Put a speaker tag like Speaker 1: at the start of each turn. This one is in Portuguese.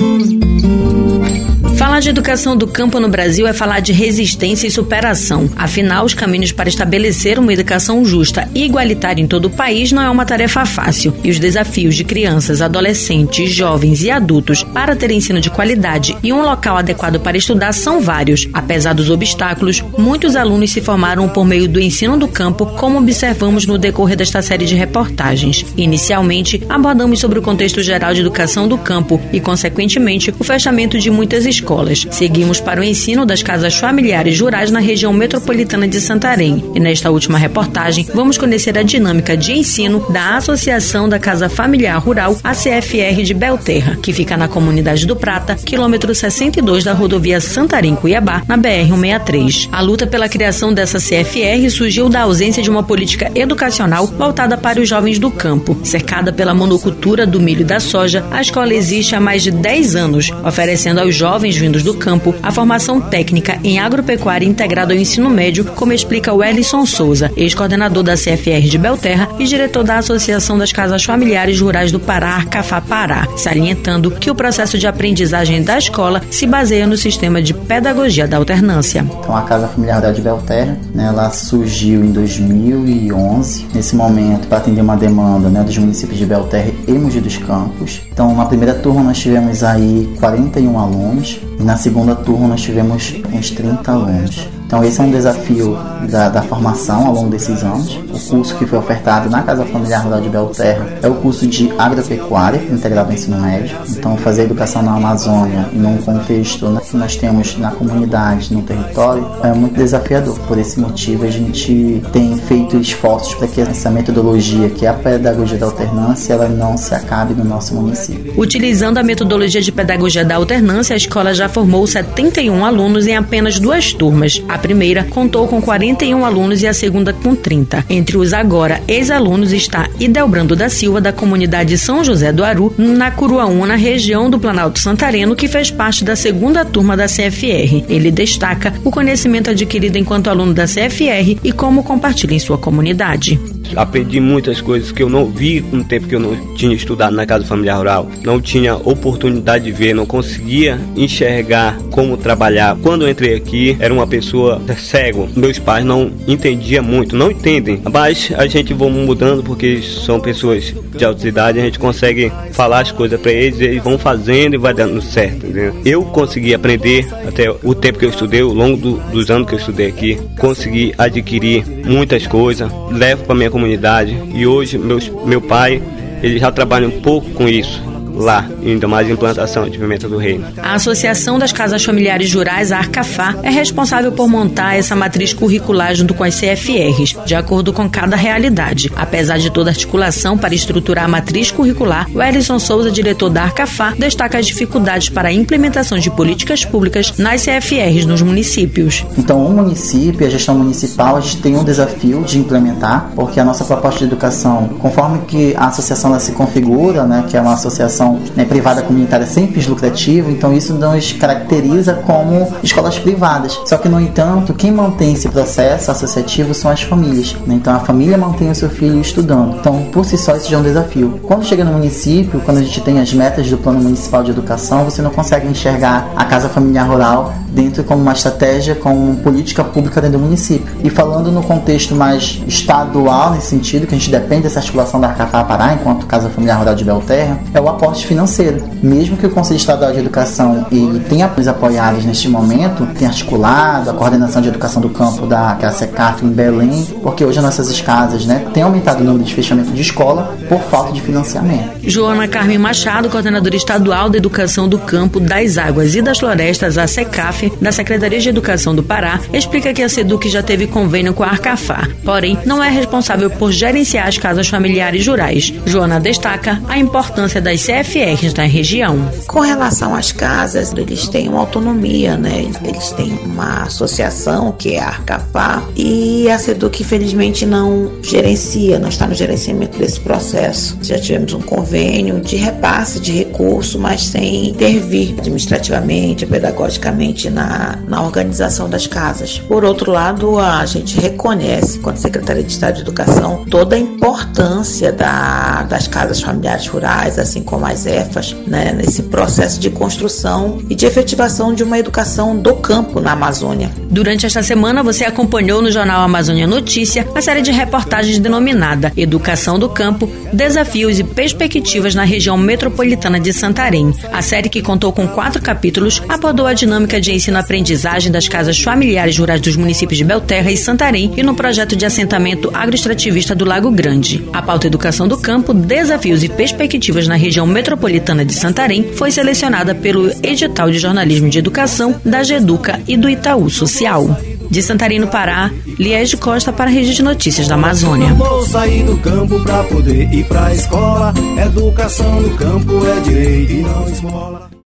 Speaker 1: Mm-hmm. Falar de educação do campo no Brasil é falar de resistência e superação. Afinal, os caminhos para estabelecer uma educação justa e igualitária em todo o país não é uma tarefa fácil. E os desafios de crianças, adolescentes, jovens e adultos para ter ensino de qualidade e um local adequado para estudar são vários. Apesar dos obstáculos, muitos alunos se formaram por meio do ensino do campo, como observamos no decorrer desta série de reportagens. Inicialmente, abordamos sobre o contexto geral de educação do campo e, consequentemente, o fechamento de muitas escolas escolas. Seguimos para o ensino das casas familiares rurais na região metropolitana de Santarém. E nesta última reportagem, vamos conhecer a dinâmica de ensino da Associação da Casa Familiar Rural, ACFR de Belterra, que fica na comunidade do Prata, quilômetro 62 da rodovia Santarém-Cuiabá, na BR-163. A luta pela criação dessa CFR surgiu da ausência de uma política educacional voltada para os jovens do campo. Cercada pela monocultura do milho e da soja, a escola existe há mais de 10 anos, oferecendo aos jovens vindos do campo a formação técnica em agropecuária integrada ao ensino médio, como explica o Ellison Souza, ex-coordenador da CFR de Belterra e diretor da Associação das Casas Familiares Rurais do Pará, Arcafá Pará, salientando que o processo de aprendizagem da escola se baseia no sistema de pedagogia da alternância.
Speaker 2: Então, a Casa Familiar Rural de Belterra, né, ela surgiu em 2011, nesse momento, para atender uma demanda né, dos municípios de Belterra e Mogi dos Campos. Então, na primeira turma, nós tivemos aí 41 alunos, na segunda turma nós tivemos uns 30 alunos. Então esse é um desafio da, da, formação ao longo desses anos. O curso que foi ofertado na Casa Familiar Rural de Belterra é o curso de agropecuária integrado ao ensino médio. Então fazer educação na Amazônia num contexto né, que nós temos na comunidade, no território, é muito desafiador. Por esse motivo a gente tem feito esforços para que essa metodologia, que é a pedagogia da alternância, ela não se acabe no nosso município.
Speaker 1: Utilizando a metodologia de pedagogia da alternância, a escola já formou 71 alunos em apenas duas turmas. A primeira contou com 41 alunos e a segunda com 30. Entre os agora ex-alunos está Idelbrando da Silva, da comunidade São José do Aru, na Curuaúna, região do Planalto Santareno, que fez parte da segunda turma da CFR. Ele destaca o conhecimento adquirido enquanto aluno da CFR e como compartilha em sua comunidade.
Speaker 3: Aprendi muitas coisas que eu não vi no tempo que eu não tinha estudado na casa familiar rural. Não tinha oportunidade de ver, não conseguia enxergar como trabalhar. Quando eu entrei aqui, era uma pessoa cego. Meus pais não entendiam muito, não entendem. Mas a gente vai mudando porque são pessoas de alta idade, a gente consegue falar as coisas para eles, eles vão fazendo e vai dando certo. Entendeu? Eu consegui aprender até o tempo que eu estudei, ao longo do, dos anos que eu estudei aqui, consegui adquirir muitas coisas, levo para minha comunidade e hoje meus, meu pai ele já trabalha um pouco com isso lá, ainda mais implantação de pimenta do reino.
Speaker 1: A Associação das Casas Familiares Rurais, a Arcafá, é responsável por montar essa matriz curricular junto com as CFRs, de acordo com cada realidade. Apesar de toda a articulação para estruturar a matriz curricular, o Ellison Souza, diretor da Arcafá, destaca as dificuldades para a implementação de políticas públicas nas CFRs nos municípios.
Speaker 2: Então, o município, a gestão municipal, a gente tem um desafio de implementar, porque a nossa proposta de educação, conforme que a associação ela se configura, né, que é uma associação né, privada comunitária sem fins lucrativos, então isso nos caracteriza como escolas privadas. Só que, no entanto, quem mantém esse processo associativo são as famílias. Né? Então, a família mantém o seu filho estudando. Então, por si só, isso já é um desafio. Quando chega no município, quando a gente tem as metas do Plano Municipal de Educação, você não consegue enxergar a casa familiar rural dentro como uma estratégia, como política pública dentro do município. E falando no contexto mais estadual, nesse sentido, que a gente depende dessa articulação da Arcafá Pará, enquanto Casa Familiar Rural de Belterra, é o aporte financeiro. Mesmo que o Conselho Estadual de Educação ele tenha apoiados neste momento, tenha articulado a coordenação de educação do campo da que é SECAF em Belém, porque hoje nossas casas né, têm aumentado o número de fechamento de escola por falta de financiamento.
Speaker 1: Joana Carmen Machado, coordenadora estadual da Educação do Campo, das Águas e das Florestas, a SECAF, da Secretaria de Educação do Pará, explica que a SEDUC já teve convênio com a Arcafá, porém não é responsável por gerenciar as casas familiares rurais. Joana destaca a importância das CFRs na região.
Speaker 4: Com relação às casas, eles têm uma autonomia, né? Eles têm uma associação que é a Arcafá e a SEDUC infelizmente não gerencia, não está no gerenciamento desse processo. Já tivemos um convênio de repasse de recurso, mas sem intervir administrativamente, pedagogicamente na, na organização das casas. Por outro lado, a gente reconhece, quando Secretaria de Estado de Educação, toda a importância da, das casas familiares rurais, assim como mais EFAS, né, nesse processo de construção e de efetivação de uma educação do campo na Amazônia.
Speaker 1: Durante esta semana, você acompanhou no jornal Amazônia Notícia a série de reportagens denominada Educação do Campo, Desafios e Perspectivas na região metropolitana de Santarém. A série, que contou com quatro capítulos, abordou a dinâmica de ensino-aprendizagem das casas familiares rurais dos municípios de Belterra e Santarém e no projeto de assentamento agroextrativista do Lago Grande. A pauta Educação do Campo, Desafios e Perspectivas na região metropolitana de Santarém foi selecionada pelo edital de jornalismo de educação da GEDUCA e do Itaú Social. De Santarém, no Pará, Liege Costa para a Rede de Notícias da Amazônia.
Speaker 5: Vou sair do campo para poder ir para a escola. Educação no campo é direito e não esmola.